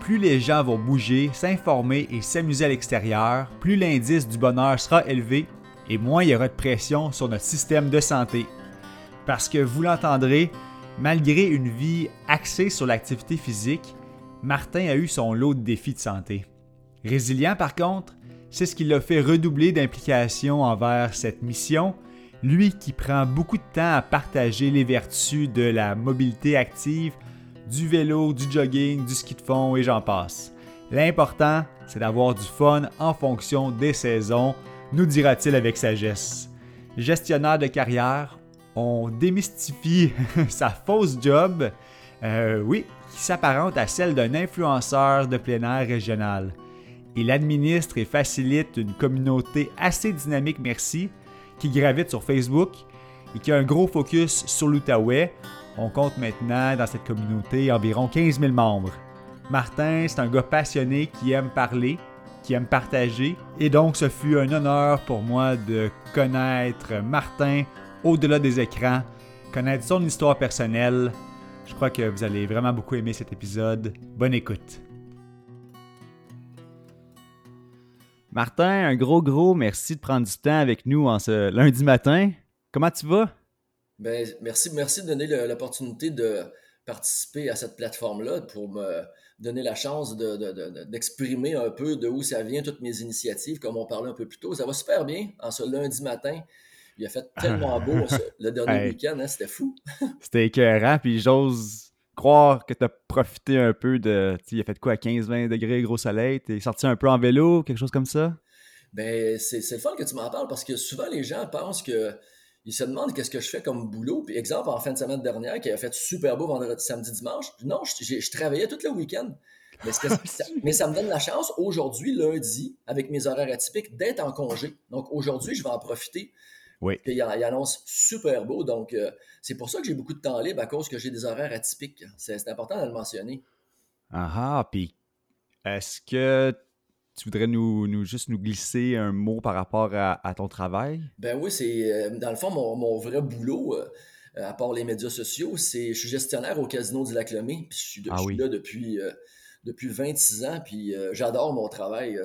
plus les gens vont bouger, s'informer et s'amuser à l'extérieur, plus l'indice du bonheur sera élevé et moins il y aura de pression sur notre système de santé. Parce que vous l'entendrez, malgré une vie axée sur l'activité physique, Martin a eu son lot de défis de santé. Résilient par contre, c'est ce qui l'a fait redoubler d'implication envers cette mission, lui qui prend beaucoup de temps à partager les vertus de la mobilité active, du vélo, du jogging, du ski de fond et j'en passe. L'important, c'est d'avoir du fun en fonction des saisons, nous dira-t-il avec sagesse. Gestionnaire de carrière, on démystifie sa fausse job, euh, oui, qui s'apparente à celle d'un influenceur de plein air régional. Il administre et facilite une communauté assez dynamique, merci, qui gravite sur Facebook et qui a un gros focus sur l'Outaouais. On compte maintenant dans cette communauté environ 15 000 membres. Martin, c'est un gars passionné qui aime parler, qui aime partager, et donc ce fut un honneur pour moi de connaître Martin au-delà des écrans, connaître son histoire personnelle. Je crois que vous allez vraiment beaucoup aimer cet épisode. Bonne écoute. Martin, un gros, gros merci de prendre du temps avec nous en ce lundi matin. Comment tu vas? Ben, merci, merci de donner l'opportunité de participer à cette plateforme-là pour me donner la chance d'exprimer un peu de où ça vient, toutes mes initiatives, comme on parlait un peu plus tôt. Ça va super bien en ce lundi matin. Il a fait tellement beau le dernier week-end, hein, c'était fou. c'était écœurant, puis j'ose croire que tu as profité un peu de. Il a fait quoi à 15-20 degrés, gros soleil? Tu es sorti un peu en vélo, quelque chose comme ça? Ben, c'est le fun que tu m'en parles parce que souvent les gens pensent que. Ils se demandent qu'est-ce que je fais comme boulot. Puis, exemple, en fin de semaine dernière, qui a fait super beau vendredi, samedi, dimanche. Non, je, je travaillais tout le week-end. Mais, mais, ça me donne la chance, aujourd'hui, lundi, avec mes horaires atypiques, d'être en congé. Donc, aujourd'hui, je vais en profiter oui. il, annonce super beau. Donc, euh, c'est pour ça que j'ai beaucoup de temps libre à cause que j'ai des horaires atypiques. C'est important de le mentionner. Ah, ah, puis est-ce que tu voudrais nous, juste nous glisser un mot par rapport à, ton travail? Ben oui, c'est euh, dans le fond mon, vrai boulot, euh, à part les médias sociaux, c'est je suis gestionnaire au Casino du Lac-Lemay. Puis je suis, ah là depuis, depuis 26 ans, puis j'adore mon travail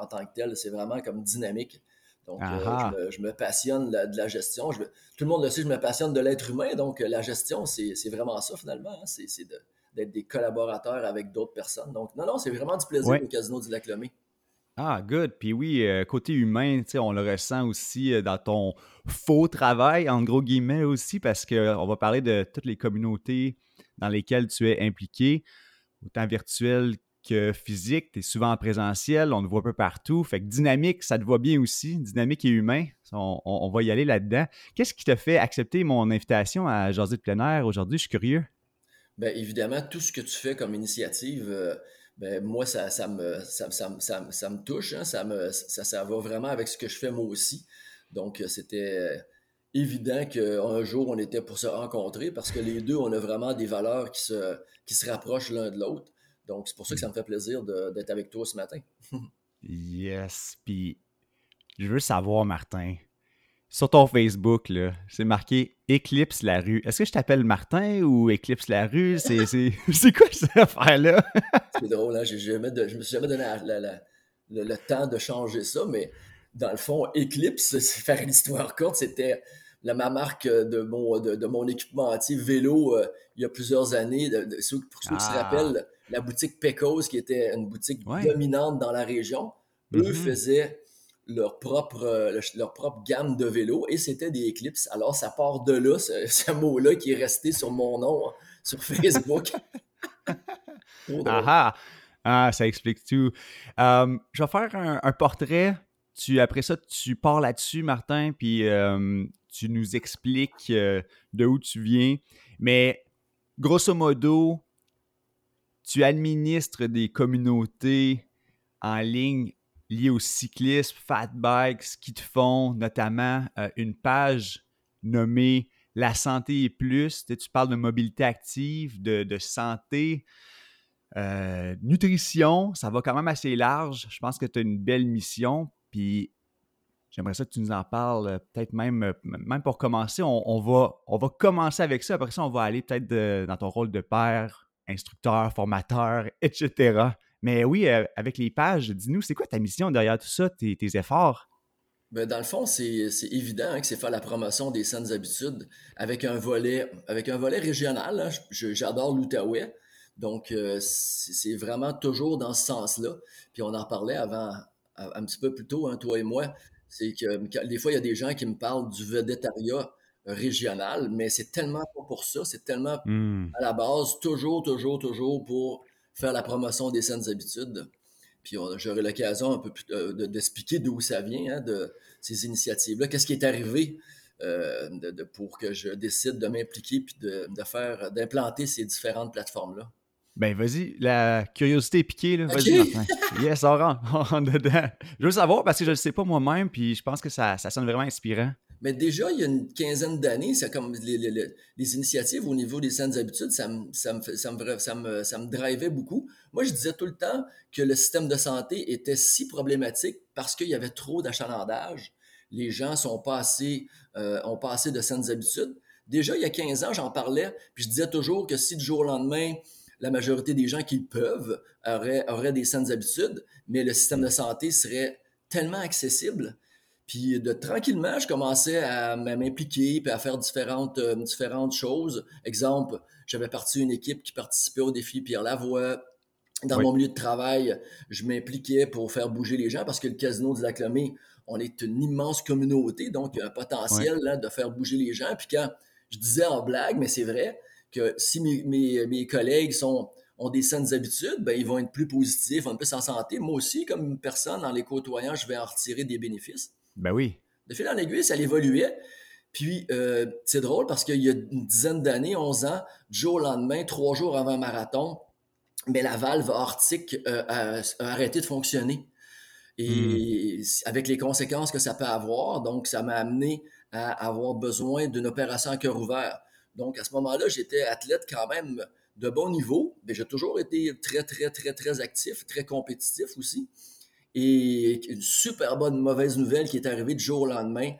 en tant que tel. C'est vraiment comme dynamique. Donc, euh, je, me, passionne de la gestion. tout le monde le sait, je me passionne de l'être humain. Donc, euh, la gestion, c'est vraiment ça finalement. Hein. C'est d'être des collaborateurs avec d'autres personnes. Donc, non, non, c'est vraiment du plaisir au Casino du Lac-Lemay. Ah, good. Puis oui, euh, côté humain, on le ressent aussi dans ton faux travail, en gros guillemets aussi, parce qu'on va parler de toutes les communautés dans lesquelles tu es impliqué, autant virtuelles physique, tu es souvent en présentiel, on te voit un peu partout. Fait que dynamique, ça te voit bien aussi, dynamique et humain. On, va y aller là-dedans. Qu'est-ce qui te fait accepter mon invitation à Jaser de plein aujourd'hui? Je suis curieux. Bien, évidemment, tout ce que tu fais comme initiative, euh, ben, moi, ça, ça, me, ça, ça, me touche. Hein. ça, me, ça, ça va vraiment avec ce que je fais moi aussi. Donc, euh, c'était évident qu'un jour, on était pour se rencontrer parce que les deux, on a vraiment des valeurs qui se, qui se rapprochent l'un de l'autre. Donc, c'est pour ça que ça me fait plaisir d'être avec toi ce matin. yes. Puis, je veux savoir, Martin, sur ton Facebook, c'est marqué Éclipse la rue. Est-ce que je t'appelle Martin ou Éclipse la rue? C'est quoi cette affaire-là? c'est drôle, hein? je ne me suis jamais donné le, temps de changer ça, mais dans le fond, Eclipse, c'est faire une histoire courte, c'était la, ma marque de mon, de, mon équipementier vélo euh, il y a plusieurs années. pour ceux qui se ah. rappellent, la boutique Pecos, qui était une boutique dominante dans la région, eux mm-hmm. faisaient leur propre, euh, leur propre gamme de vélos et c'était des Eclipse. Alors, ça part de là, ce, mot-là qui est resté sur mon nom hein, sur Facebook. ah, ah, ça explique tout. Euh, je vais faire un, portrait. Tu, après ça, tu pars là-dessus, Martin, puis euh, tu nous expliques de où tu viens. Mais grosso modo, tu administres des communautés en ligne liées au cyclisme, fat bikes, ski de fond, notamment euh, une page nommée La santé est plus. Tu, parles de mobilité active, de, santé, euh, nutrition. Ça va quand même assez large. Je pense que tu as une belle mission. Puis j'aimerais ça que tu nous en parles, euh, peut-être même, même pour commencer. On, va, on va commencer avec ça. Après ça, on va aller peut-être dans ton rôle de père, instructeur, formateur, etc. Mais oui, euh, avec les pages, dis-nous, c'est quoi ta mission derrière tout ça, tes, efforts? Ben, dans le fond, c'est évident hein, que c'est faire la promotion des saines habitudes avec un volet, avec un volet régional. Hein. J'adore l'Outaouais. Donc, euh, c'est vraiment toujours dans ce sens-là. Puis on en parlait avant, un petit peu plus tôt, hein, toi et moi. C'est que des fois, il y a des gens qui me parlent du vedettariat régional, mais c'est tellement pas pour ça, c'est tellement hmm. à la base, toujours, toujours, toujours pour faire la promotion des saines habitudes. Puis j'aurai l'occasion un peu plus euh, d'expliquer d'où ça vient, hein, de ces initiatives-là. Qu'est-ce qui est arrivé euh, de, pour que je décide de m'impliquer puis de, faire, d'implanter ces différentes plateformes-là? Ben, vas-y, la curiosité est piquée, là. Vas-y, Yes, on rentre, dedans. Je veux savoir parce que je ne le sais pas moi-même, puis je pense que ça, ça sonne vraiment inspirant. Mais déjà, il y a une quinzaine d'années, c'est comme les, initiatives au niveau des saines habitudes, ça me, ça, me, ça, me, ça, me, ça me drivait beaucoup. Moi, je disais tout le temps que le système de santé était si problématique parce qu'il y avait trop d'achalandage. Les gens sont euh, ont pas assez de saines habitudes. Déjà, il y a 15 ans, j'en parlais, puis je disais toujours que si du jour au lendemain, la majorité des gens qui peuvent auraient, auraient des saines habitudes, mais le système de santé serait tellement accessible puis de tranquillement, je commençais à m'impliquer puis à faire différentes, euh, différentes choses. Exemple, j'avais parti une équipe qui participait au défi Pierre Lavoie. Dans mon milieu de travail, je m'impliquais pour faire bouger les gens parce que le casino de Laclamé, on est une immense communauté, donc il y a un potentiel là, de faire bouger les gens. Puis quand je disais en blague, mais c'est vrai, que si mes, mes, collègues sont, ont des saines habitudes, ben, ils vont être plus positifs, vont être plus en santé. Moi aussi, comme personne, en les côtoyant, je vais en retirer des bénéfices. Ben oui. De fil en aiguille, ça évoluait. Puis, euh, c'est drôle parce qu'il y a une dizaine d'années, 11 ans, du jour au lendemain, trois jours avant un marathon, mais la valve aortique euh, a, arrêté de fonctionner. Et hmm. avec les conséquences que ça peut avoir, donc ça m'a amené à avoir besoin d'une opération à cœur ouvert. Donc, à ce moment-là, j'étais athlète quand même de bon niveau, mais j'ai toujours été très, très, très, très actif, très compétitif aussi. Et une super bonne mauvaise nouvelle qui est arrivée du jour au lendemain.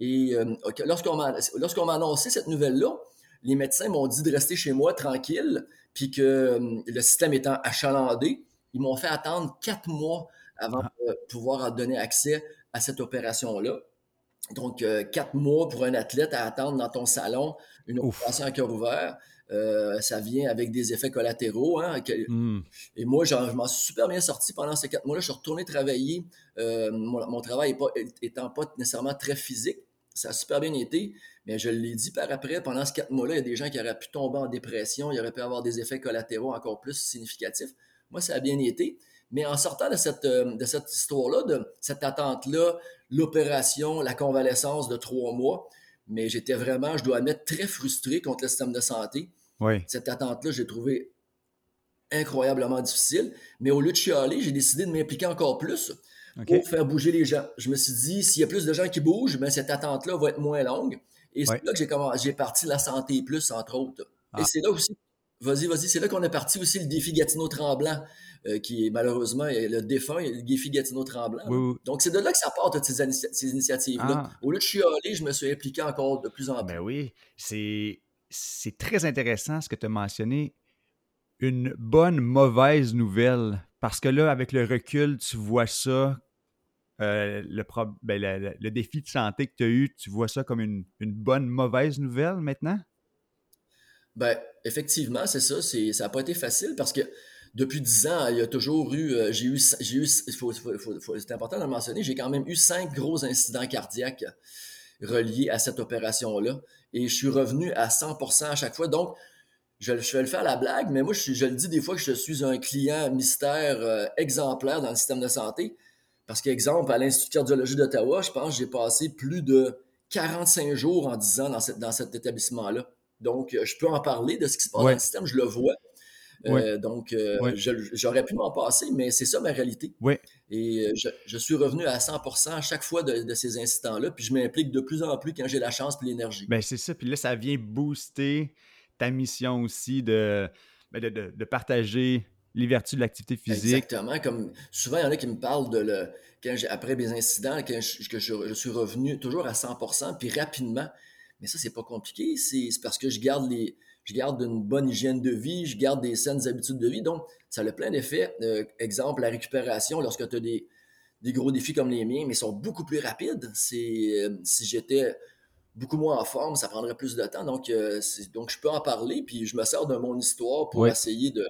Et euh, lorsqu'on m'a annoncé cette nouvelle-là, les médecins m'ont dit de rester chez moi tranquille, puis que euh, le système étant achalandé, ils m'ont fait attendre quatre mois avant ah. de pouvoir donner accès à cette opération-là. Donc, euh, quatre mois pour un athlète à attendre dans ton salon une opération à cœur ouvert. Euh, ça vient avec des effets collatéraux. Hein, hmm. Et moi, je m'en suis super bien sorti pendant ces quatre mois-là. Je suis retourné travailler. Euh, mon, travail étant pas nécessairement très physique, ça a super bien été. Mais je l'ai dit par après, pendant ces quatre mois-là, il y a des gens qui auraient pu tomber en dépression, il y aurait pu avoir des effets collatéraux encore plus significatifs. Moi, ça a bien été. Mais en sortant de cette, euh, de cette histoire-là, de cette attente-là, l'opération, la convalescence de trois mois, mais j'étais vraiment, je dois admettre, très frustré contre le système de santé. Cette attente-là, j'ai trouvé incroyablement difficile. Mais au lieu de chialer, j'ai décidé de m'impliquer encore plus pour faire bouger les gens. Je me suis dit, s'il y a plus de gens qui bougent, ben, cette attente-là va être moins longue. Et c'est là que j'ai parti la santé plus, entre autres. Et ah. c'est là aussi, vas-y, vas-y, c'est là qu'on est parti aussi le défi Gatineau-Tremblant. Euh, qui est malheureusement le défunt, le Guy Gatineau-Tremblant. Donc, c'est de là que ça part, toutes ces, initiatives-là. Ah. Au lieu de chialer, je me suis impliqué encore de plus en plus. Ben oui, c'est très intéressant ce que tu as mentionné. Une bonne, mauvaise nouvelle. Parce que là, avec le recul, tu vois ça, euh, le, ben, le, défi de santé que tu as eu, tu vois ça comme une, bonne, mauvaise nouvelle maintenant? Ben, effectivement, c'est ça. Ça n'a pas été facile parce que depuis dix ans, il y a toujours eu, euh, j'ai eu, eu, c'est important de le mentionner, j'ai quand même eu cinq gros incidents cardiaques reliés à cette opération-là. Et je suis revenu à 100% à chaque fois. Donc, je, vais le faire à la blague, mais moi, je, le dis des fois que je suis un client mystère euh, exemplaire dans le système de santé. Parce qu'exemple, à l'Institut de cardiologie d'Ottawa, je pense que j'ai passé plus de 45 jours en 10 ans dans, dans cet établissement-là. Donc, euh, je peux en parler de ce qui se passe dans le système, je le vois. Donc, j'aurais pu m'en passer, mais c'est ça ma réalité. Oui. Et je, suis revenu à 100% à chaque fois de, ces incidents-là, puis je m'implique de plus en plus quand j'ai la chance et l'énergie. Ben c'est ça, puis là, ça vient booster ta mission aussi de, ben, de partager les vertus de l'activité physique. Exactement. Comme souvent, il y en a qui me parlent de le, quand après mes incidents, quand je, que je, suis revenu toujours à 100%, puis rapidement. Mais ça, c'est pas compliqué. C'est parce que je garde les, je garde une bonne hygiène de vie, je garde des saines habitudes de vie. Donc, ça a plein d'effets. Euh, exemple, la récupération, lorsque tu as des, des, gros défis comme les miens, mais sont beaucoup plus rapides. C'est euh, si j'étais beaucoup moins en forme, ça prendrait plus de temps. Donc, euh, donc je peux en parler, puis je me sers de mon histoire pour essayer de,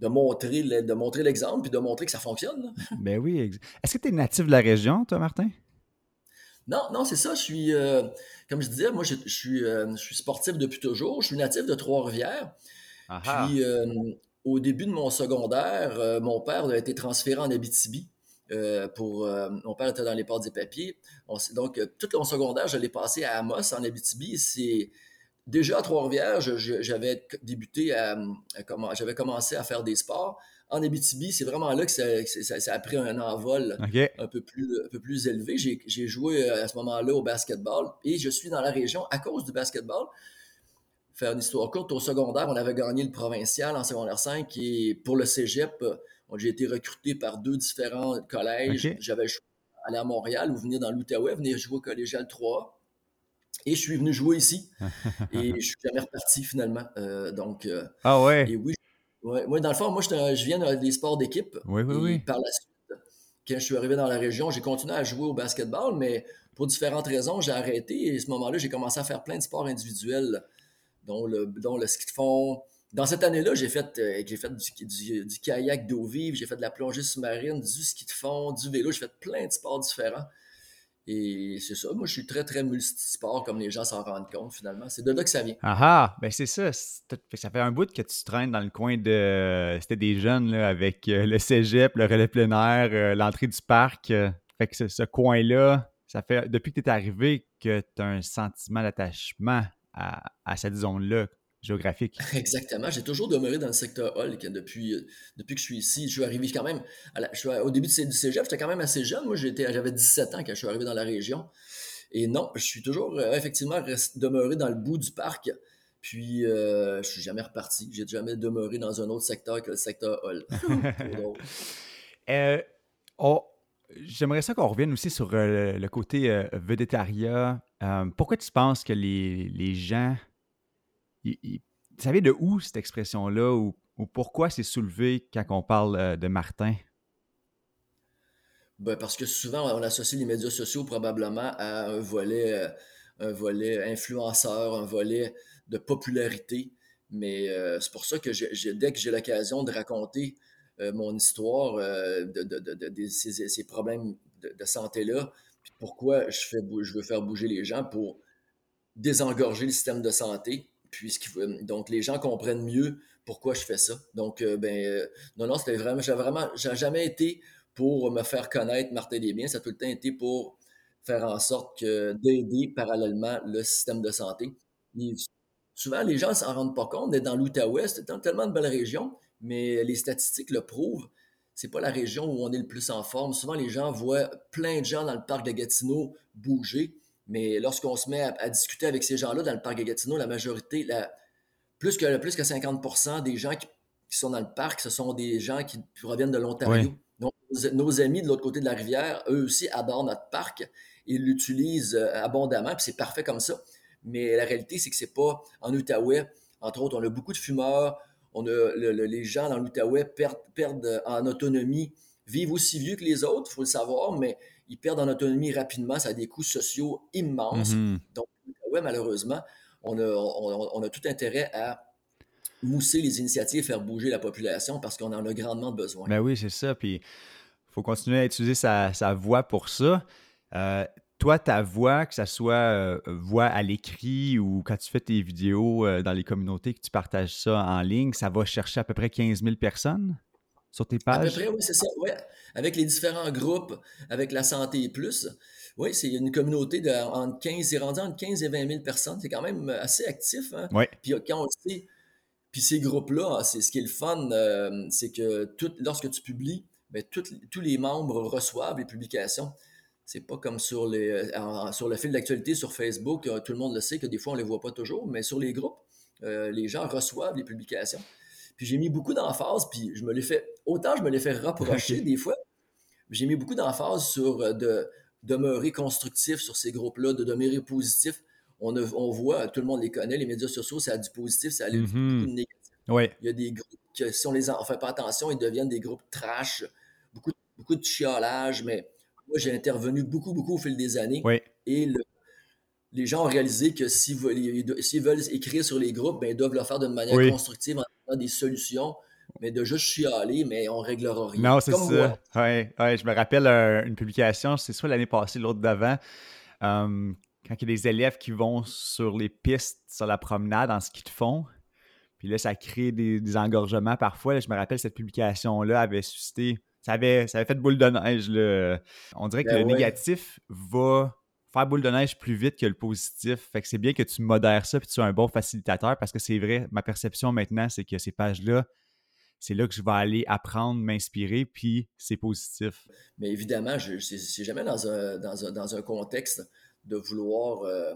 de montrer, de montrer l'exemple puis de montrer que ça fonctionne. ben oui. Est-ce que tu es natif de la région, toi, Martin? Non, non, c'est ça. Je suis, euh, comme je disais, moi, je, suis, euh, je suis sportif depuis toujours. Je suis natif de Trois-Rivières. Puis, euh, au début de mon secondaire, mon père a été transféré en Abitibi. pour, mon père était dans les ports des papiers. donc, tout mon secondaire, je l'ai passé à Amos, en Abitibi. C'est déjà à Trois-Rivières, j'avais débuté à, j'avais commencé à faire des sports. En Abitibi, c'est vraiment là que ça, a pris un envol un, peu plus, un peu plus élevé. J'ai joué euh, à ce moment-là au basketball et je suis dans la région à cause du basketball. Faire une histoire courte, au secondaire, on avait gagné le provincial en secondaire 5 et pour le cégep, euh, j'ai été recruté par deux différents collèges. J'avais aller à Montréal ou venir dans l'Outaouais, venir jouer au collégial 3 et je suis venu jouer ici. et je suis jamais reparti finalement. Euh, donc, euh, ah ouais? Et oui, dans le fond, moi, je, viens des sports d'équipe. Oui, oui, oui. Par la suite, quand je suis arrivé dans la région, j'ai continué à jouer au basketball, mais pour différentes raisons, j'ai arrêté. Et à ce moment-là, j'ai commencé à faire plein de sports individuels, dont le, dont le ski de fond. Dans cette année-là, j'ai fait, euh, j'ai fait du, du kayak d'eau vive, j'ai fait de la plongée sous-marine, du ski de fond, du vélo. J'ai fait plein de sports différents. Et c'est ça, moi je suis très très multisport comme les gens s'en rendent compte finalement. C'est de là que ça vient. Ah ah, ben c'est ça. Ça fait un bout que tu traînes dans le coin de. C'était des jeunes là, avec euh, le cégep, le relais plein air, euh, l'entrée du parc. Euh, fait que ce coin-là, ça fait depuis que tu es arrivé que tu as un sentiment d'attachement à, à cette zone-là géographique. Exactement. J'ai toujours demeuré dans le secteur Hall depuis, euh, depuis que je suis ici. Je suis arrivé quand même, au début du cégep, j'étais quand même assez jeune. Moi, j'avais 17 ans quand je suis arrivé dans la région. Et non, je suis toujours euh, effectivement demeuré dans le bout du parc. Puis, euh, je suis jamais reparti. J'ai jamais demeuré dans un autre secteur que le secteur Hall. J'aimerais ça qu'on revienne aussi sur le côté végétarien. pourquoi tu penses que les, les gens il, savez de où cette expression-là ou, pourquoi c'est soulevé quand on parle euh, de Martin? Ben parce que souvent, on associe les médias sociaux probablement à un volet, euh, un volet influenceur, un volet de popularité. Mais euh, c'est pour ça que dès que j'ai l'occasion de raconter mon histoire de, ces, problèmes de, santé-là, pourquoi je veux faire bouger les gens pour désengorger le système de santé, donc, les gens comprennent mieux pourquoi je fais ça. Donc, euh, ben, euh, non, non, c'était vraiment, j'ai vraiment, j'ai jamais été pour me faire connaître Martin Desbiens. Ça a tout le temps été pour faire en sorte que d'aider parallèlement le système de santé. souvent, les gens ne s'en rendent pas compte d'être dans l'Outaouais. C'est tellement de belles régions, mais les statistiques le prouvent. C'est pas la région où on est le plus en forme. Souvent, les gens voient plein de gens dans le parc de Gatineau bouger, mais lorsqu'on se met à, discuter avec ces gens-là dans le parc de Gatineau, la majorité, la, plus, que, plus que 50% des gens qui, sont dans le parc, ce sont des gens qui proviennent de l'Ontario. Donc, nos, amis de l'autre côté de la rivière, eux aussi adorent notre parc. Ils l'utilisent euh, abondamment, puis c'est parfait comme ça. Mais la réalité, c'est que c'est pas en Outaouais. Entre autres, on a beaucoup de fumeurs. On a les gens dans l'Outaouais perdent, perdent en autonomie, vivent aussi vieux que les autres, il faut le savoir, mais ils perdent en autonomie rapidement, ça a des coûts sociaux immenses. Mm-hmm. Donc, ouais, malheureusement, on a, tout intérêt à mousser les initiatives, faire bouger la population parce qu'on en a grandement besoin. Ben oui, c'est ça. Puis, il faut continuer à utiliser sa, voix pour ça. Euh, toi, ta voix, que ce soit euh, voix à l'écrit ou quand tu fais tes vidéos euh, dans les communautés, que tu partages ça en ligne, ça va chercher à peu près 15 000 personnes? Sur tes pages? À peu près, oui, c'est ça. Ouais avec les différents groupes, avec la santé plus. Oui, c'est une communauté de entre 15, c'est rendu entre 15 et 20 000 personnes. C'est quand même assez actif. Hein? Puis quand on sait, Puis ces groupes-là, c'est ce qui est le fun, euh, c'est que tout, lorsque tu publies, ben, tous les membres reçoivent les publications. C'est pas comme sur, les, euh, sur le fil d'actualité sur Facebook, euh, tout le monde le sait que des fois on les voit pas toujours, mais sur les groupes, les gens reçoivent les publications. Puis j'ai mis beaucoup d'emphase, puis je me l'ai fait, autant je me l'ai fait rapprocher des fois, j'ai mis beaucoup d'emphase sur de demeurer constructif sur ces groupes-là, de demeurer positif on, voit, tout le monde les connaît, les médias sociaux, ça a du positif, ça a du mm-hmm. négatif. Il y a des groupes que, si on les en fait pas attention, ils deviennent des groupes trash, beaucoup, beaucoup de chiolage, mais moi, j'ai intervenu beaucoup, beaucoup au fil des années. Et les gens ont réalisé que s'ils veulent, écrire sur les groupes, ben, ils doivent le faire d'une manière constructive, en donnant des solutions, mais de juste chialer, mais on réglera rien. Non, c'est ça. Ouais, je me rappelle euh, une publication, c'est soit l'année passée, l'autre d'avant. Euh, quand il y a des élèves qui vont sur les pistes, sur la promenade, en ski de fond, puis là, ça crée des, engorgements parfois. je me rappelle, cette publication-là avait suscité. Ça avait, ça avait fait boule de neige. Là. On dirait que ben le négatif va faire boule de neige plus vite que le positif. Fait que c'est bien que tu modères ça puis tu sois un bon facilitateur parce que c'est vrai, ma perception maintenant, c'est que ces pages-là, c'est là que je vais aller apprendre, m'inspirer, puis c'est positif. Mais évidemment, je c'est jamais dans un, dans un contexte de vouloir euh,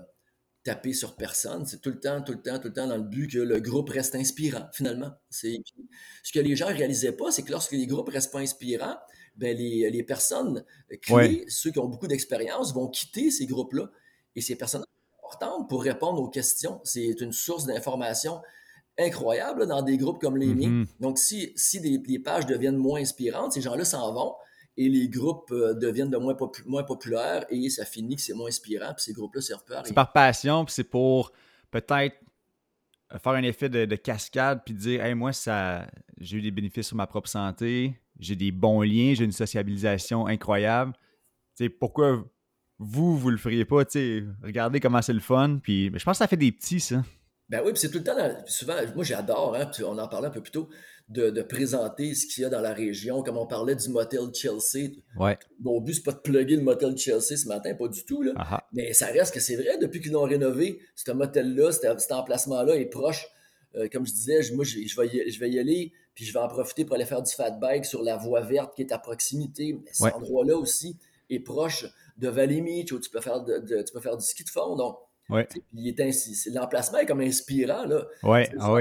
taper sur personne. C'est tout le temps, tout le temps, tout le temps dans le but que le groupe reste inspirant, finalement. C'est, ce que les gens ne réalisaient pas, c'est que lorsque les groupes ne restent pas inspirants, ben les, les personnes clés, ceux qui ont beaucoup d'expérience, vont quitter ces groupes-là. Et ces personnes importantes pour répondre aux questions. C'est une source d'information incroyable dans des groupes comme les miens. Mm-hmm. Donc, si, si les pages deviennent moins inspirantes, ces gens-là s'en vont et les groupes euh, deviennent de moins, moins populaires et ça finit que c'est moins inspirant, puis ces groupes-là servent pas à rien. C'est par passion, puis c'est pour peut-être faire un effet de, cascade, puis dire Hey, moi, ça j'ai eu des bénéfices sur ma propre santé, j'ai des bons liens, j'ai une sociabilisation incroyable. pourquoi vous, vous le feriez pas? regardez comment c'est le fun, puis je pense que ça fait des petits, ça. Ben oui, puis c'est tout le temps, souvent, moi j'adore, hein, on en parlait un peu plus tôt, de, présenter ce qu'il y a dans la région, comme on parlait du motel Chelsea. Ouais. Mon but, c'est pas de plugger le motel Chelsea ce matin, pas du tout, là. mais ça reste que c'est vrai, depuis qu'ils l'ont rénové, ce motel-là, cet, emplacement-là est proche. Euh, comme je disais, moi, je, vais y, je vais y aller, puis je vais en profiter pour aller faire du fat bike sur la voie verte qui est à proximité. Mais cet endroit-là aussi est proche de Valley Beach, où tu peux faire, tu peux faire du ski de fond. Donc, Ouais. L'emplacement est comme inspirant. Là. Ouais, ah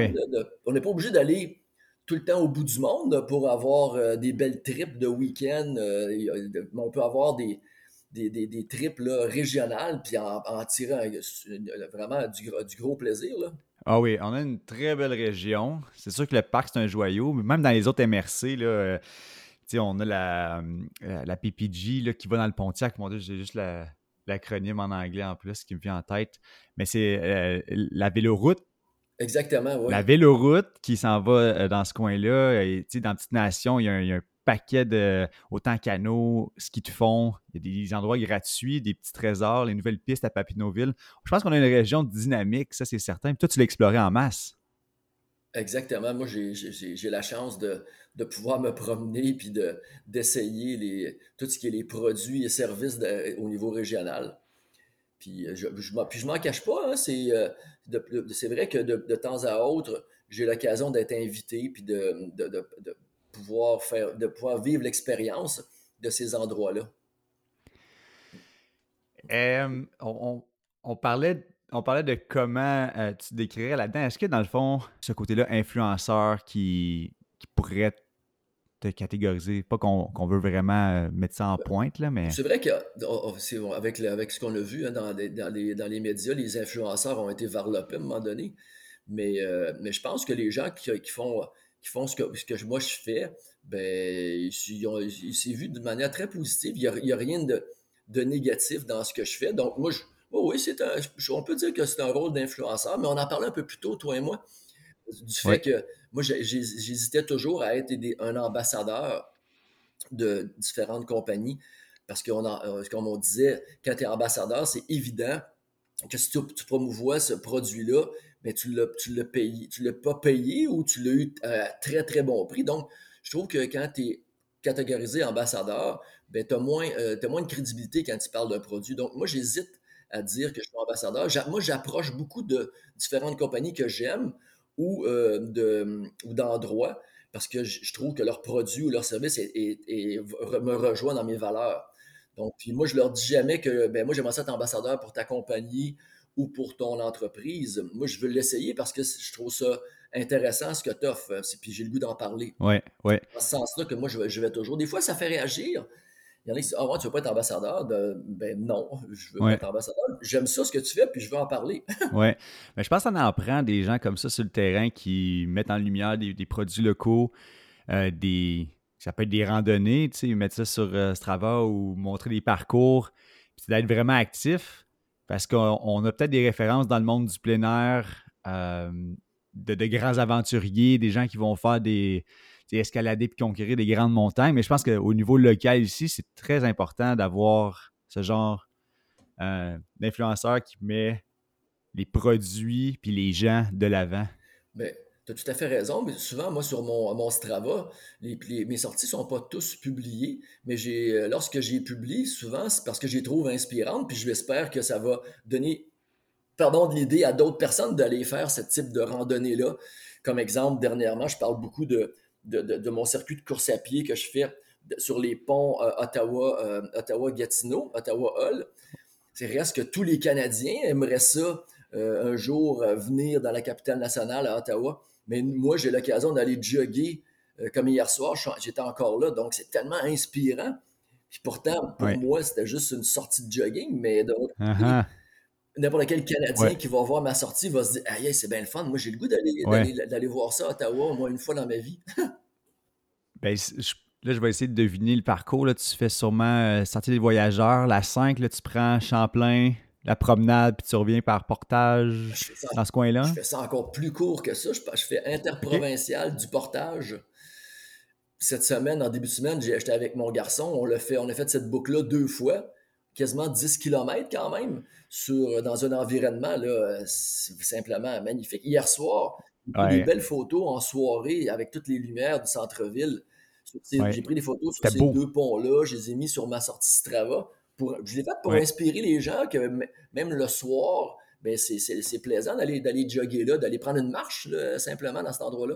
on n'est pas obligé d'aller tout le temps au bout du monde pour avoir euh, des belles trips de week-end. Euh, on peut avoir des, des, des, trips régionales puis en, tirer vraiment du, du, gros plaisir. Là. Ah oui, on a une très belle région. C'est sûr que le parc, c'est un joyau, mais même dans les autres MRC, là, euh, on a la, la, PPG là, qui va dans le Pontiac. Mon Dieu, j'ai juste la, l'acronyme en anglais en plus qui me vient en tête. Mais c'est euh, la véloroute. Exactement, oui. La véloroute qui s'en va euh, dans ce coin-là. Dans Petite Nation, il y, a un, paquet de autant canaux, ski de fond, il y a des endroits gratuits, des petits trésors, les nouvelles pistes à Papineauville. Je pense qu'on a une région dynamique, ça c'est certain. toi, tu l'as exploré en masse. Exactement. Moi, j'ai la chance de, de pouvoir me promener puis d'essayer les, tout ce qui est les produits et services au niveau régional. Puis euh, je ne m'en cache pas, hein, euh, c'est vrai que de, temps à autre, j'ai l'occasion d'être invité puis de, de, pouvoir faire, de pouvoir vivre l'expérience de ces endroits-là. on, on, parlait, on parlait de comment euh, tu décrirais là-dedans. Est-ce que dans le fond, ce côté-là, influenceur qui, qui pourrait te catégoriser. Pas qu'on veut vraiment euh, mettre ça en pointe, là, mais. C'est vrai qu'avec avec ce qu'on a vu hein, dans, les, dans, les, dans, les, médias, les influenceurs ont été varlopés à un moment donné. Mais, euh, mais je pense que les gens qui, qui font, qui font ce, que, ce que moi je fais, ben, ils s'est vu de manière très positive. Il n'y a, a, rien de, de, négatif dans ce que je fais. Donc, moi, je, oui, c'est on peut dire que c'est un rôle d'influenceur, mais on en parlait un peu plus tôt, toi et moi, du fait que moi, j'hésitais toujours à être un ambassadeur de différentes compagnies parce qu'on euh, comme on disait, quand tu es ambassadeur, c'est évident que si tu, promouvois ce produit-là, mais ben, tu ne l'as payé, tu l'as pas payé ou tu l'as eu à très, très bon prix. Donc, je trouve que quand tu es catégorisé ambassadeur, ben, tu as, euh, as, moins de crédibilité quand tu parles d'un produit. Donc, moi, j'hésite à dire que je suis ambassadeur. Moi, j'approche beaucoup de différentes compagnies que j'aime ou, de, ou d'endroits parce que je, trouve que leur produit ou leur service me rejoint dans mes valeurs. Donc, puis moi, je leur dis jamais que ben, moi, j'aimerais ça être ambassadeur pour ta compagnie ou pour ton entreprise. Moi, je veux l'essayer parce que je trouve ça intéressant ce que tu offres. Puis j'ai le goût d'en parler. Oui, oui. Dans ce sens-là que moi, je vais, je vais, toujours. Des fois, ça fait réagir. Il y en a qui disent Ah, tu veux pas être ambassadeur Ben non, je veux pas être ambassadeur. J'aime ça ce que tu fais, puis je veux en parler. oui. Mais je pense qu'on en prend des gens comme ça sur le terrain qui mettent en lumière des, produits locaux, euh, des. Ça peut être des randonnées, tu sais, mettre ça sur euh, Strava ou montrer des parcours, puis d'être vraiment actif parce qu'on a peut-être des références dans le monde du plein air, euh, de, de, grands aventuriers, des gens qui vont faire des, escalader puis conquérir des grandes montagnes. Mais je pense qu'au niveau local ici, c'est très important d'avoir ce genre euh, d'influenceur qui met les produits puis les gens de l'avant. Ben, tu as tout à fait raison, mais souvent, moi, sur mon, mon Strava, les, mes sorties ne sont pas tous publiées, mais euh, lorsque j'ai publié, souvent, c'est parce que je les trouve inspirantes, puis je l'espère que ça va donner, pardon, de l'idée à d'autres personnes d'aller faire ce type de randonnée-là. Comme exemple, dernièrement, je parle beaucoup de, de, mon circuit de course à pied que je fais sur les ponts euh, Ottawa, euh, Ottawa-Gatineau, Ottawa-Hull. C'est reste que tous les Canadiens aimeraient ça un jour venir dans la capitale nationale à Ottawa. Mais moi, j'ai l'occasion d'aller jogger comme hier soir. J'étais encore là, donc c'est tellement inspirant. Puis pourtant, pour moi, c'était juste une sortie de jogging, mais uh-huh. N'importe quel Canadien qui va voir ma sortie va se dire Aïe, c'est bien le fun. Moi, j'ai le goût d'aller voir ça à Ottawa au moins une fois dans ma vie. ben, là, je vais essayer de deviner le parcours. Là. Tu fais sûrement euh, sortir des voyageurs. La 5, là, tu prends Champlain, la promenade, puis tu reviens par portage dans ce coin-là? Je fais ça encore plus court que ça. Je, fais interprovincial du portage. Cette semaine, en début de semaine, j'ai acheté avec mon garçon. On, fait, on a fait cette boucle-là deux fois, quasiment 10 km quand même, sur, dans un environnement là, simplement magnifique. Hier soir, des belles photos en soirée avec toutes les lumières du centre-ville. J'ai pris des photos sur ces deux ponts-là, je les ai mis sur ma sortie Strava je l'ai fait pour inspirer les gens que même le soir, ben c'est plaisant d'aller jogger là, d'aller prendre une marche simplement dans cet endroit-là.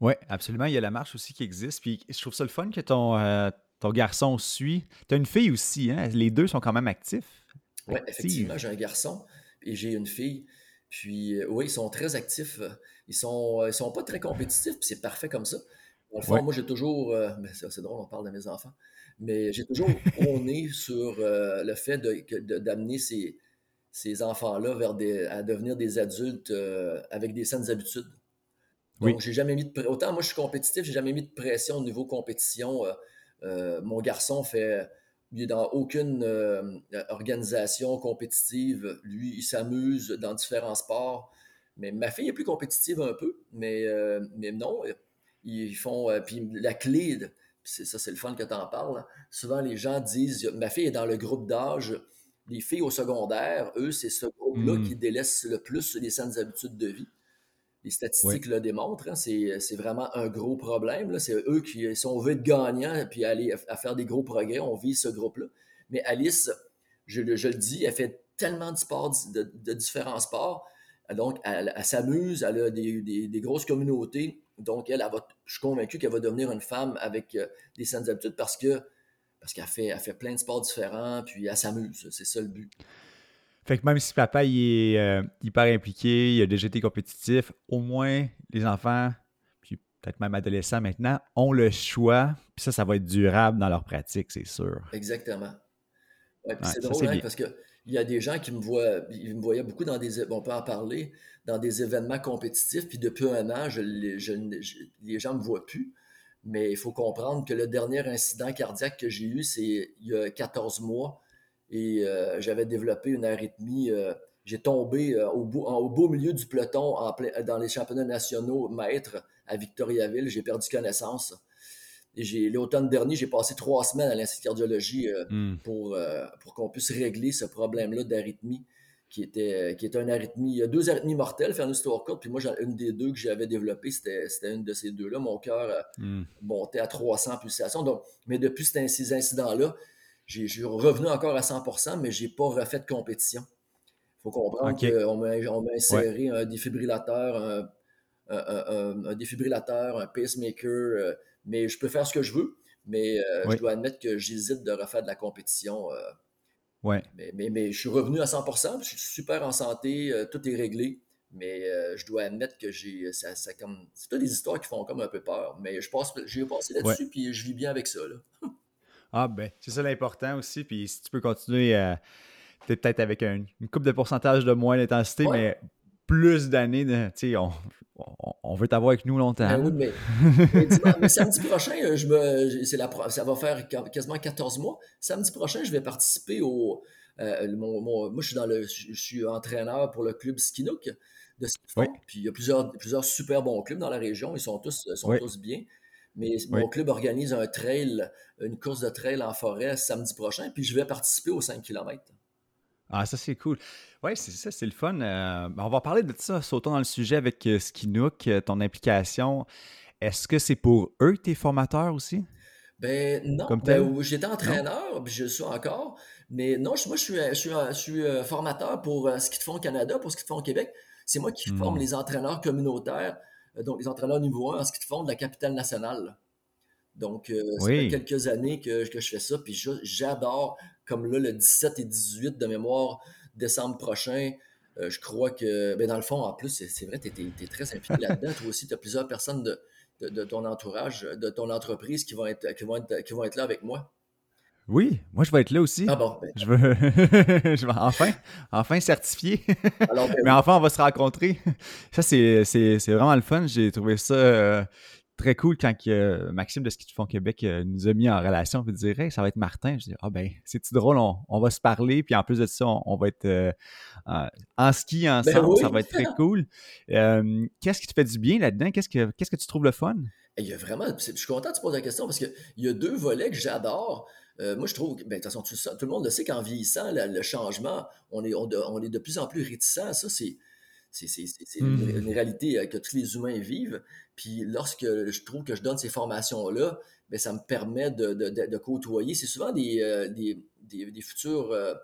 Oui, absolument. Il y a la marche aussi qui existe. Puis je trouve ça le fun que ton, euh, ton garçon suit. Tu as une fille aussi, hein? Les deux sont quand même actifs. Oui, effectivement, j'ai un garçon et j'ai une fille. Puis euh, oui, ils sont très actifs. Ils sont, ils sont pas très compétitifs, puis c'est parfait comme ça. moi, j'ai toujours. Euh, ben, c'est drôle, on parle de mes enfants. Mais j'ai toujours prôné sur euh, le fait d'amener ces, ces enfants-là vers des, à devenir des adultes euh, avec des saines habitudes. Donc, j'ai jamais mis de Autant moi, je suis compétitif, j'ai jamais mis de pression au niveau compétition. Euh, mon garçon fait. Il est dans aucune organisation compétitive. Lui, il s'amuse dans différents sports. Mais ma fille est plus compétitive un peu. Mais, mais non, ils font. puis la clé ça, c'est le fun que tu en parles. Souvent, les gens disent Ma fille est dans le groupe d'âge. Les filles au secondaire, eux, c'est ce groupe-là hmm. qui délaisse le plus les saines habitudes de vie. Les statistiques le démontrent. Hein. c'est vraiment un gros problème. C'est eux qui, si on veut être gagnant puis aller à faire des gros progrès, on vit ce groupe-là. Mais Alice, je, le dis, elle fait tellement de sports, de, différents sports. Donc, elle, s'amuse, elle a des grosses communautés donc, elle, je suis convaincu qu'elle va devenir une femme avec euh, des saines habitudes parce que parce qu'elle fait, elle fait plein de sports différents, puis elle s'amuse. C'est ça le but. Fait que même si papa il est euh, hyper impliqué, il a déjà été compétitif, au moins les enfants, puis peut-être même adolescents maintenant, ont le choix, puis ça, ça va être durable dans leur pratique, c'est sûr. Exactement. c'est drôle, hein, parce que il y a des gens qui me voient, ils me voyaient beaucoup dans des, on peut en parler, dans des événements compétitifs, puis depuis un an, je, les gens ne me voient plus. Mais il faut comprendre que le dernier incident cardiaque que j'ai eu, c'est il y a 14 mois, et euh, j'avais développé une arythmie. Euh, j'ai tombé euh, au, beau, au, beau, milieu du peloton en dans les championnats nationaux maîtres à Victoriaville. J'ai perdu connaissance l'automne dernier, j'ai passé trois semaines à l'Institut cardiologie euh, hmm. pour, pour qu'on puisse régler ce problème-là d'arythmie qui était, qui était une arythmie. Il y a deux arythmies mortelles, faire une histoire courte. Puis moi, une des deux que j'avais développées, c'était, une de ces deux-là. Mon cœur hmm. montait à 300 pulsations. Donc, mais depuis ces incidents-là, j'ai, je revenu encore à 100% mais je n'ai pas refait de compétition. Il faut comprendre qu'on m'a, inséré un défibrillateur, un, défibrillateur, un pacemaker, mais je peux faire ce que je veux. Mais je dois admettre que j'hésite de refaire de la compétition. ouais. Mais, mais, je suis revenu à 100%, je suis super en santé, tout est réglé. Mais je dois admettre que j'ai. Ça, comme. C'est des histoires qui font comme un peu peur. Mais je pense j'ai passé là-dessus, puis je vis bien avec ça. ah ben, c'est ça l'important aussi. Puis si tu peux continuer peut-être avec une coupe de pourcentage de moins d'intensité, mais plus d'années, tu sais, on, on, veut t'avoir avec nous longtemps. Ben oui, mais, samedi prochain, je me, la, ça va faire quasiment 14 mois. Samedi prochain, je vais participer au. moi, je suis, dans le, je suis entraîneur pour le club Skinook de Puis il y a plusieurs, plusieurs super bons clubs dans la région. Ils sont tous, sont tous bien. Mais mon club organise un trail, une course de trail en forêt samedi prochain. Puis je vais participer aux 5 km. Ah, ça, c'est cool. Oui, c'est ça, c'est le fun. Euh, on va parler de ça, sautons dans le sujet avec euh, Skinook, euh, ton implication. Est-ce que c'est pour eux tes formateurs aussi? Ben non, ben, j'étais entraîneur, puis je le suis encore. Mais non, moi, je suis, je suis, je suis formateur pour Ski de fond Canada, pour Ski de fond Québec. C'est moi qui forme hmm. les entraîneurs communautaires, donc les entraîneurs niveau 1 en ski de fond de la capitale nationale. Donc, ça fait quelques années que, que, je fais ça, puis j'adore comme là, le 17 et 18 de mémoire, décembre prochain. Euh, je crois que, ben dans le fond, en plus, c'est vrai, tu es, très impliqué là-dedans. Toi aussi, tu as plusieurs personnes de, de, ton entourage, de ton entreprise qui vont être, qui vont être, qui vont être là avec moi. Oui, moi je vais être là aussi. Ah bon, ben. je, veux... je vais enfin, enfin certifié. Ben Mais enfin, on va se rencontrer. Ça, c'est vraiment le fun. J'ai trouvé ça euh, très cool quand Maxime de Ski de Fond Québec euh, nous a mis en relation et dirait ça va être Martin. Je dis Ah ben, c'est-tu drôle, on, va se parler, puis en plus de ça, on, va être euh, en ski ben ensemble, ça va être très cool. qu'est-ce qui te fait du bien là-dedans? Qu'est-ce que, qu'est-ce que tu trouves le fun? Il y a vraiment, je suis content que tu poses la question parce qu'il y a deux volets que j'adore. Euh, moi, je trouve, ben, de toute façon, tout, le monde le sait qu'en vieillissant, le, changement, on est, on, est de plus en plus réticent. Ça, c'est, c'est mmh. une, réalité euh, que tous les humains vivent. Puis lorsque je trouve que je donne ces formations-là, bien, ça me permet de, côtoyer. C'est souvent des, euh, des, futurs, euh,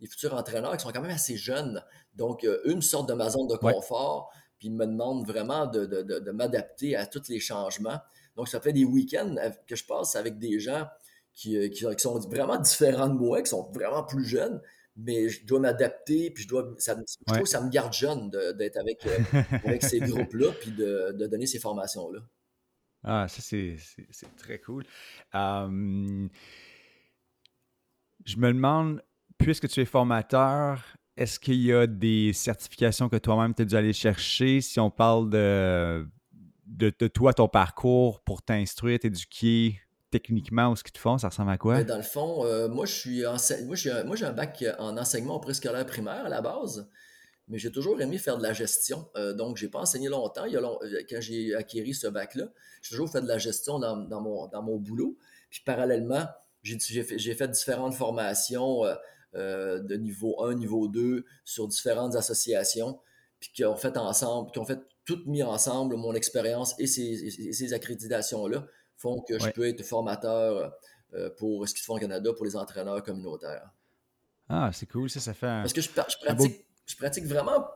des futurs entraîneurs qui sont quand même assez jeunes. Donc, une sorte de ma zone de confort, puis ils me demandent vraiment de, m'adapter à tous les changements. Donc, ça fait des week-ends que je passe avec des gens qui, qui, sont vraiment différents de moi, qui sont vraiment plus jeunes, mais je dois m'adapter, puis je dois. Ça, je trouve que ça me garde jeune d'être avec, euh, avec ces groupes-là, puis de, de, donner ces formations-là. Ah, ça, c'est très cool. je me demande, puisque tu es formateur, est-ce qu'il y a des certifications que toi-même tu as dû aller chercher? Si on parle de, toi, ton parcours pour t'instruire, t'éduquer techniquement ou ce qu'ils te font, ça ressemble à quoi? Ben, dans le fond, euh, moi, je suis moi, j'ai un, j'ai bac en enseignement préscolaire primaire à la base, mais j'ai toujours aimé faire de la gestion. Euh, donc, je n'ai pas enseigné longtemps. Euh, quand j'ai acquis ce bac-là, j'ai toujours fait de la gestion dans, mon, boulot. Puis, parallèlement, j'ai, j'ai fait différentes formations de niveau 1, niveau 2 sur différentes associations, puis qui ont fait ensemble, qui ont fait toutes mis ensemble mon expérience et ces, ces accréditations-là font que je peux être formateur euh, pour Ski de fond Canada pour les entraîneurs communautaires. Ah, c'est cool, ça, ça fait Parce que je, pratique, je pratique vraiment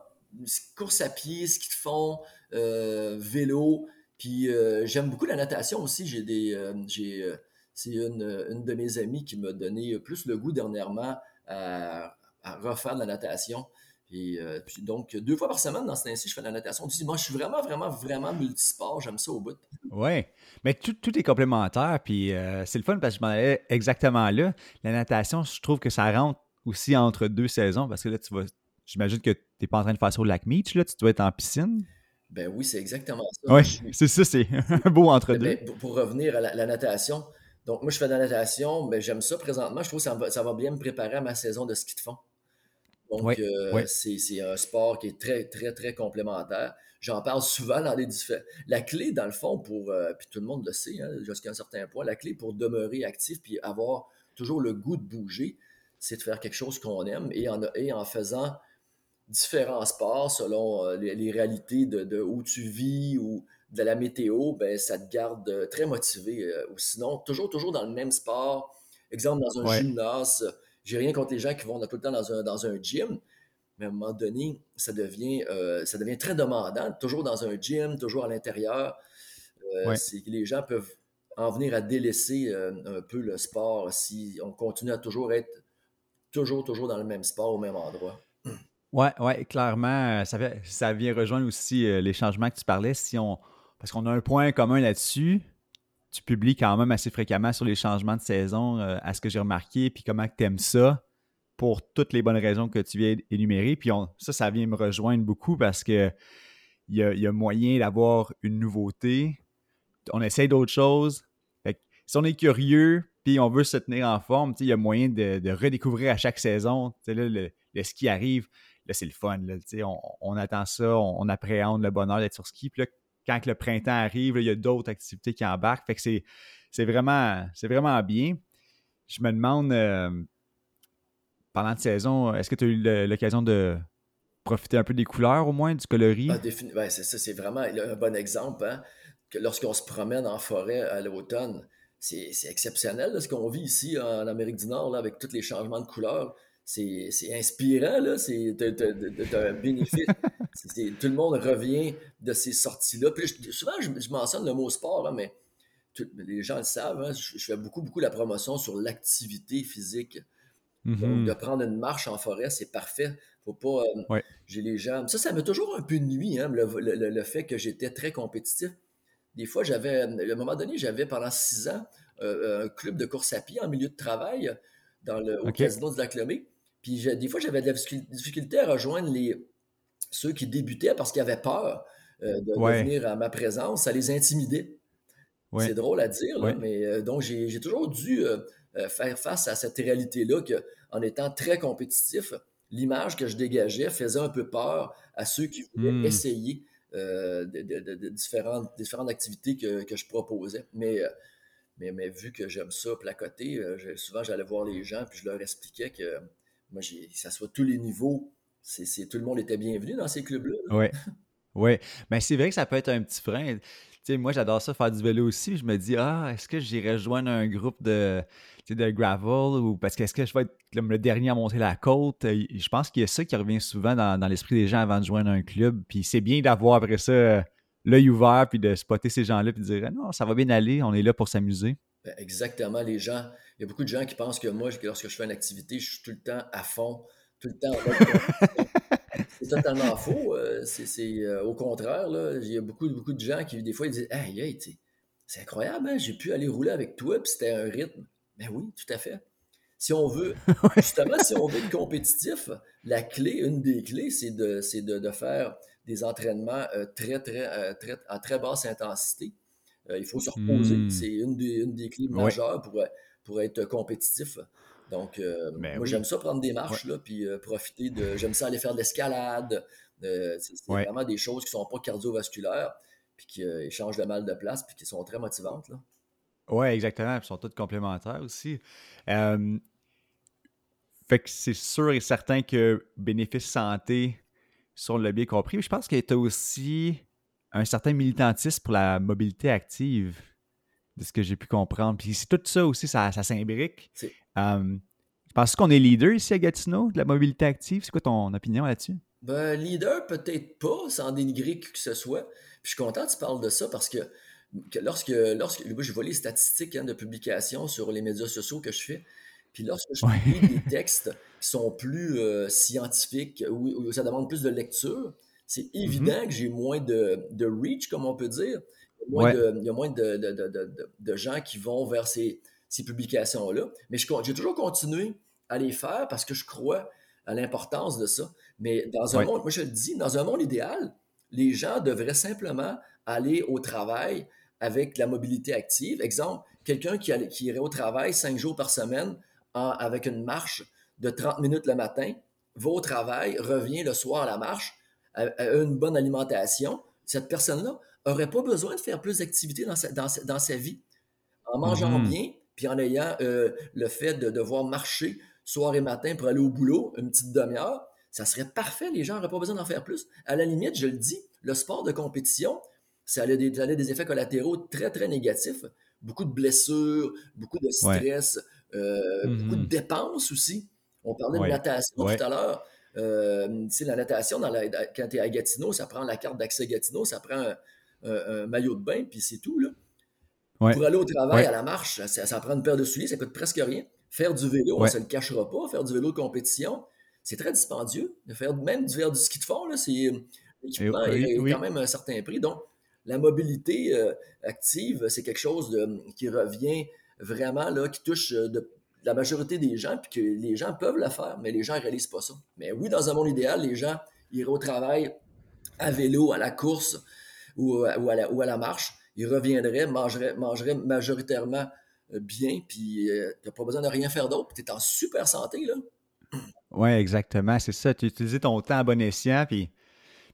course à pied, ski de fond, euh, vélo, puis euh, j'aime beaucoup la natation aussi. J'ai des, j'ai, c'est une, une, de mes amies qui m'a donné plus le goût dernièrement à, à refaire de la natation. Et euh, puis donc, deux fois par semaine dans ce temps-ci, je fais de la natation. Moi, je suis vraiment, vraiment, vraiment multisport. J'aime ça au bout. Oui, mais tout, tout, est complémentaire. Puis euh, c'est le fun parce que je m'en allais exactement là. La natation, je trouve que ça rentre aussi entre deux saisons parce que là, tu vas. J'imagine que tu n'es pas en train de faire ça au lac Meach, là. Tu dois être en piscine. Ben oui, c'est exactement ça. Oui, c'est ça, c'est un beau entre ben, deux. pour revenir à la, natation, donc moi, je fais de la natation, mais j'aime ça présentement. Je trouve que ça va, ça va bien me préparer à ma saison de ski de fond. Donc, euh, c'est un sport qui est très, très, très complémentaire. J'en parle souvent dans les différents. La clé, dans le fond, pour. Euh, puis tout le monde le sait, hein, jusqu'à un certain point, la clé pour demeurer actif puis avoir toujours le goût de bouger, c'est de faire quelque chose qu'on aime et en, et en faisant différents sports selon euh, les, réalités de, où tu vis ou de la météo, ben, ça te garde très motivé. ou sinon, toujours, toujours dans le même sport. Exemple, dans un gymnase j'ai rien contre les gens qui vont tout le temps dans un, dans un gym, mais à un moment donné, ça devient, euh, ça devient très demandant, toujours dans un gym, toujours à l'intérieur. Euh, les gens peuvent en venir à délaisser euh, un peu le sport si on continue à toujours être toujours, toujours dans le même sport, au même endroit. Ouais, ouais, clairement, ça, ça vient rejoindre aussi les changements que tu parlais. Si on, parce qu'on a un point commun là-dessus, tu publies quand même assez fréquemment sur les changements de saison, à ce que j'ai remarqué, puis comment tu aimes ça pour toutes les bonnes raisons que tu viens d'énumérer. Puis ça, ça vient me rejoindre beaucoup parce que il y a, moyen d'avoir une nouveauté. On essaie d'autres choses. si on est curieux, puis on veut se tenir en forme, il y a moyen de, redécouvrir à chaque saison. Là, le, ski arrive, là, c'est le fun. on, attend ça, on, appréhende le bonheur d'être sur ski. Puis là, quand le printemps arrive, il y a d'autres activités qui embarquent. Fait que c'est vraiment, vraiment bien. Je me demande, euh, pendant la saison, est-ce que tu as eu l'occasion de profiter un peu des couleurs au moins, du coloris? Ah, ben, c'est ça, c'est vraiment un bon exemple. Hein, que lorsqu'on se promène en forêt à l'automne, c'est exceptionnel ce qu'on vit ici en Amérique du Nord avec tous les changements de couleurs. C'est inspirant, c'est un bénéfice. tout le monde revient de ces sorties-là. souvent, je, mentionne le mot sport, mais les gens le savent, hein, je, je, fais beaucoup, beaucoup la promotion sur l'activité physique. Donc, mm-hmm. de prendre une marche en forêt, c'est parfait. Faut pas. Euh, j'ai les jambes. Ça, ça m'a toujours un peu nuit, hein, le, fait que j'étais très compétitif. Des fois, j'avais. À un moment donné, j'avais pendant six ans euh, un club de course à pied en milieu de travail dans le, au casino de la Clomé. Puis des fois, j'avais de la difficulté à rejoindre les, ceux qui débutaient parce qu'ils avaient peur euh, de, venir à ma présence. Ça les intimidait. C'est drôle à dire, mais donc j'ai toujours dû faire face à cette réalité-là que en étant très compétitif, l'image que je dégageais faisait un peu peur à ceux qui voulaient hmm. essayer euh, de, différentes, différentes activités que, je proposais. Mais, euh, mais, mais, vu que j'aime ça placoter, euh, souvent j'allais voir les gens puis je leur expliquais que moi, que ça soit tous les niveaux, c'est, tout le monde était bienvenu dans ces clubs-là. Oui. Oui, mais c'est vrai que ça peut être un petit frein. moi, j'adore ça faire du vélo aussi. Je me dis, ah, est-ce que j'irais joindre un groupe de, de gravel ou parce que est-ce que je vais être le dernier à monter la côte? Je pense qu'il y a ça qui revient souvent dans, l'esprit des gens avant de joindre un club. Puis c'est bien d'avoir après ça l'œil ouvert puis de spotter ces gens-là puis de dire non, ça va bien aller, on est là pour s'amuser. Ben, exactement, les gens. Il y a beaucoup de gens qui pensent que moi, lorsque je fais une activité, je suis tout le temps à fond, tout le temps. c'est totalement faux. Euh, c'est au contraire. il y a beaucoup, beaucoup de gens qui, des fois, ils disent Hey, hey, c'est incroyable, hein, j'ai pu aller rouler avec toi, puis c'était un rythme. Ben oui, tout à fait. Si on veut, justement, si on veut être compétitif, la clé, une des clés, c'est de, de, de, faire des entraînements euh, très, très, euh, très, à très basse intensité. Euh, il faut se reposer. Hmm. C'est une des, une des clés majeures pour, pour être compétitif. Donc, ben moi, j'aime ça prendre des marches, là, puis profiter de. J'aime ça aller faire de l'escalade. c'est vraiment des choses qui ne sont pas cardiovasculaires, puis qui échangent le mal de place, puis qui sont très motivantes. Oui, exactement. Ils sont tous complémentaires aussi. fait que c'est sûr et certain que bénéfice santé sur le bien compris. Je pense qu'il y a aussi un certain militantisme pour la mobilité active, de ce que j'ai pu comprendre. Puis tout ça aussi, ça, ça s'imbrique. Euh, penses qu'on est leader ici à Gatineau de la mobilité active? C'est quoi ton opinion là-dessus? Ben, leader, peut-être pas, sans dénigrer qui que ce soit. Puis je suis content que tu parles de ça parce que lorsque, lorsque je vois les statistiques hein, de publication sur les médias sociaux que je fais, puis lorsque je lis des textes qui sont plus euh, scientifiques, où, ça demande plus de lecture, c'est mm-hmm. évident que j'ai moins de, reach, comme on peut dire. Il y a moins, de, de, gens qui vont vers ces, ces publications-là. Mais j'ai toujours continué à les faire parce que je crois à l'importance de ça. Mais dans un monde, moi je le dis, dans un monde idéal, les gens devraient simplement aller au travail avec la mobilité active. Exemple, quelqu'un qui, irait au travail cinq jours par semaine avec une marche de 30 minutes le matin, va au travail, revient le soir à la marche, a, une bonne alimentation. Cette personne-là n'aurait pas besoin de faire plus d'activités dans sa, vie. En mangeant mm-hmm. bien, puis en ayant euh, le fait de devoir marcher soir et matin pour aller au boulot, une petite demi-heure, ça serait parfait. Les gens n'auraient pas besoin d'en faire plus. À la limite, je le dis, le sport de compétition, ça a des, des effets collatéraux très, très négatifs. Beaucoup de blessures, beaucoup de stress, euh, beaucoup de mm-hmm. dépenses aussi. On parlait de natation tout à l'heure. tu sais, la natation, dans quand tu es à Gatineau, ça prend la carte d'accès Gatineau, ça prend un, maillot de bain, puis c'est tout. Là. Pour aller au travail, à la marche, ça, prend une paire de souliers, ça coûte presque rien. Faire du vélo, on ne se le cachera pas. Faire du vélo de compétition, c'est très dispendieux. Faire même du, du ski de fond, c'est l'équipement est, quand même un certain prix. Donc, la mobilité euh, active, c'est quelque chose de, qui revient vraiment, là, qui touche euh, de, la majorité des gens, puis que les gens peuvent le faire, mais les gens ne réalisent pas ça. Mais oui, dans un monde idéal, les gens iraient au travail à vélo, à la course ou, à, ou à la marche il reviendrait, mangerait, mangerait majoritairement euh, bien, puis euh, tu n'as pas besoin de rien faire d'autre, puis tu es en super santé, là. Oui, exactement, c'est ça. Tu utilises ton temps à bon escient, puis,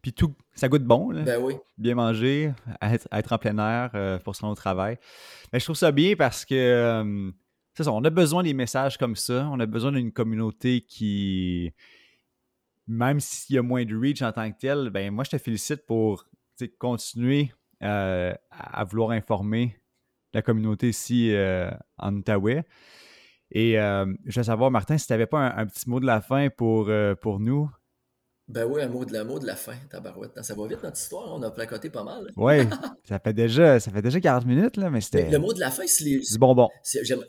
puis tout, ça goûte bon, là. Ben oui. Bien manger, être, être en plein air euh, pour se rendre au travail. Mais je trouve ça bien parce que, c'est ça, on a besoin des messages comme ça, on a besoin d'une communauté qui, même s'il y a moins de reach en tant que tel, ben moi, je te félicite pour continuer euh, à vouloir informer la communauté ici euh, en Outaouais. Et euh, je veux savoir, Martin, si tu n'avais pas un, petit mot de la fin pour, pour nous? Ben oui, un mot de la mot de la fin, tabarouette. Ça va vite notre histoire, on a placoté pas mal. Oui, ça fait déjà ça fait déjà 40 minutes, là, mais c'était. Le mot de la fin, c'est les. Du bonbon.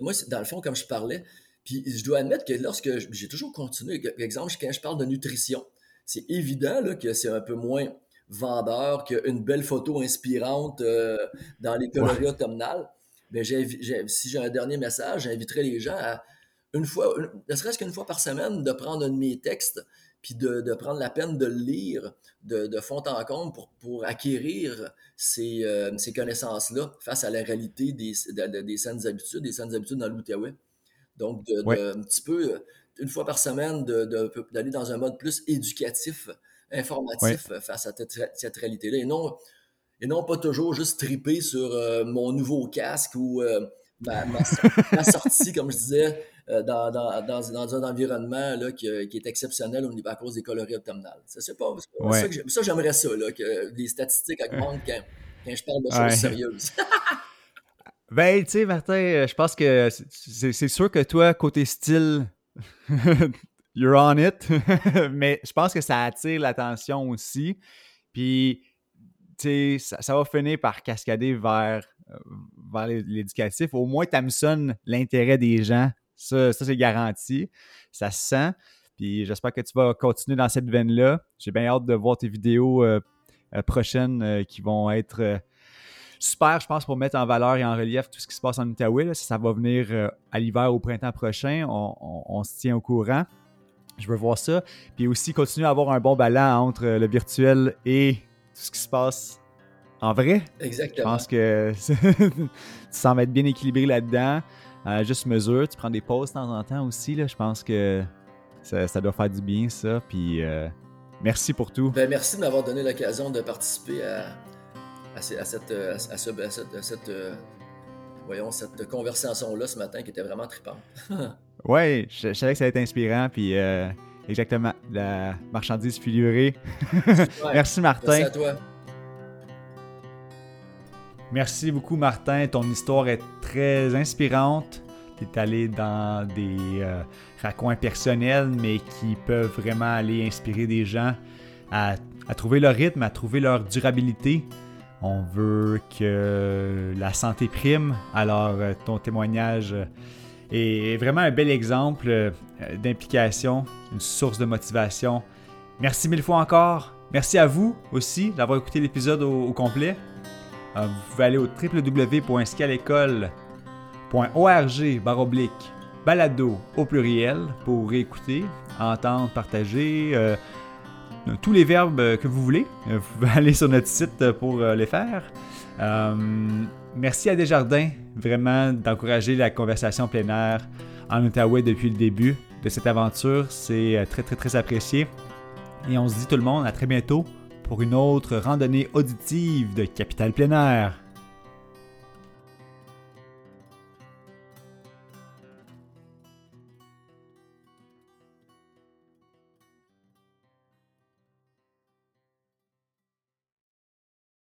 Moi, dans le fond, comme je parlais, puis je dois admettre que lorsque j'ai toujours continué, par exemple, quand je parle de nutrition, c'est évident là, que c'est un peu moins vendeur qu'une belle photo inspirante euh, dans les coloris automnales. Mais si j'ai un dernier message, j'inviterai les gens à, une fois, ne serait-ce qu'une fois par semaine, de prendre un de mes textes, puis de, prendre la peine de le lire de, fond en comble pour, pour acquérir ces, euh, ces connaissances-là face à la réalité des, des saines habitudes, des saines habitudes dans l'Outaouais. Donc, de, un petit peu, une fois par semaine, d'aller dans un mode plus éducatif informatif euh, face à cette, réalité-là. Et non, et non pas toujours juste triper sur euh, mon nouveau casque ou euh, ma, sortie, comme je disais, dans, dans, dans, un environnement là, qui, qui, est exceptionnel au niveau à cause des coloris automnales. Ça, c'est pas, ça, j'aimerais ça, là, que les statistiques augmentent quand, quand je parle de choses sérieuses. ben, tu sais, Martin, je pense que c'est sûr que toi, côté style, you're on it. mais je pense que ça attire l'attention aussi. Puis, tu sais, ça, va finir par cascader vers, euh, vers l'éducatif. Au moins, tu hameçonnes l'intérêt des gens. Ça, ça c'est garanti. Ça se sent. Puis j'espère que tu vas continuer dans cette veine-là. J'ai bien hâte de voir tes vidéos euh, euh, prochaines qui vont être super, je pense, pour mettre en valeur et en relief tout ce qui se passe en Outaouais. Ça, va venir à l'hiver ou au printemps prochain. on, se tient au courant. Je veux voir ça. Puis aussi continuer à avoir un bon balance entre le virtuel et tout ce qui se passe en vrai. Exactement. Je pense que tu sembles être bien équilibré là-dedans. juste mesure, tu prends des pauses de temps en temps aussi. Là. Je pense que ça, doit faire du bien, ça. Puis euh, merci pour tout. Ben, merci de m'avoir donné l'occasion de participer à, à, cette, à, cette, euh, voyons, cette conversation-là ce matin qui était vraiment trippante. Oui, je, savais que ça allait être inspirant, puis euh, exactement, la marchandise fut Merci Martin. Merci à toi. Merci beaucoup Martin, ton histoire est très inspirante. Tu es allé dans des euh, raccoins personnels, mais qui peuvent vraiment aller inspirer des gens à, à trouver leur rythme, à trouver leur durabilité. On veut que la santé prime, alors euh, ton témoignage et vraiment un bel exemple euh, d'implication, une source de motivation. Merci mille fois encore. Merci à vous aussi d'avoir écouté l'épisode au, complet. Euh, vous pouvez aller au www.scalécole.org baroblique balado au pluriel pour réécouter, entendre, partager euh, tous les verbes que vous voulez. Vous pouvez aller sur notre site pour les faire. Merci à Desjardins, vraiment, d'encourager la conversation plein en Outaouais depuis le début de cette aventure. C'est euh, très, très, très apprécié. Et on se dit tout le monde à très bientôt pour une autre randonnée auditive de Capital plein air.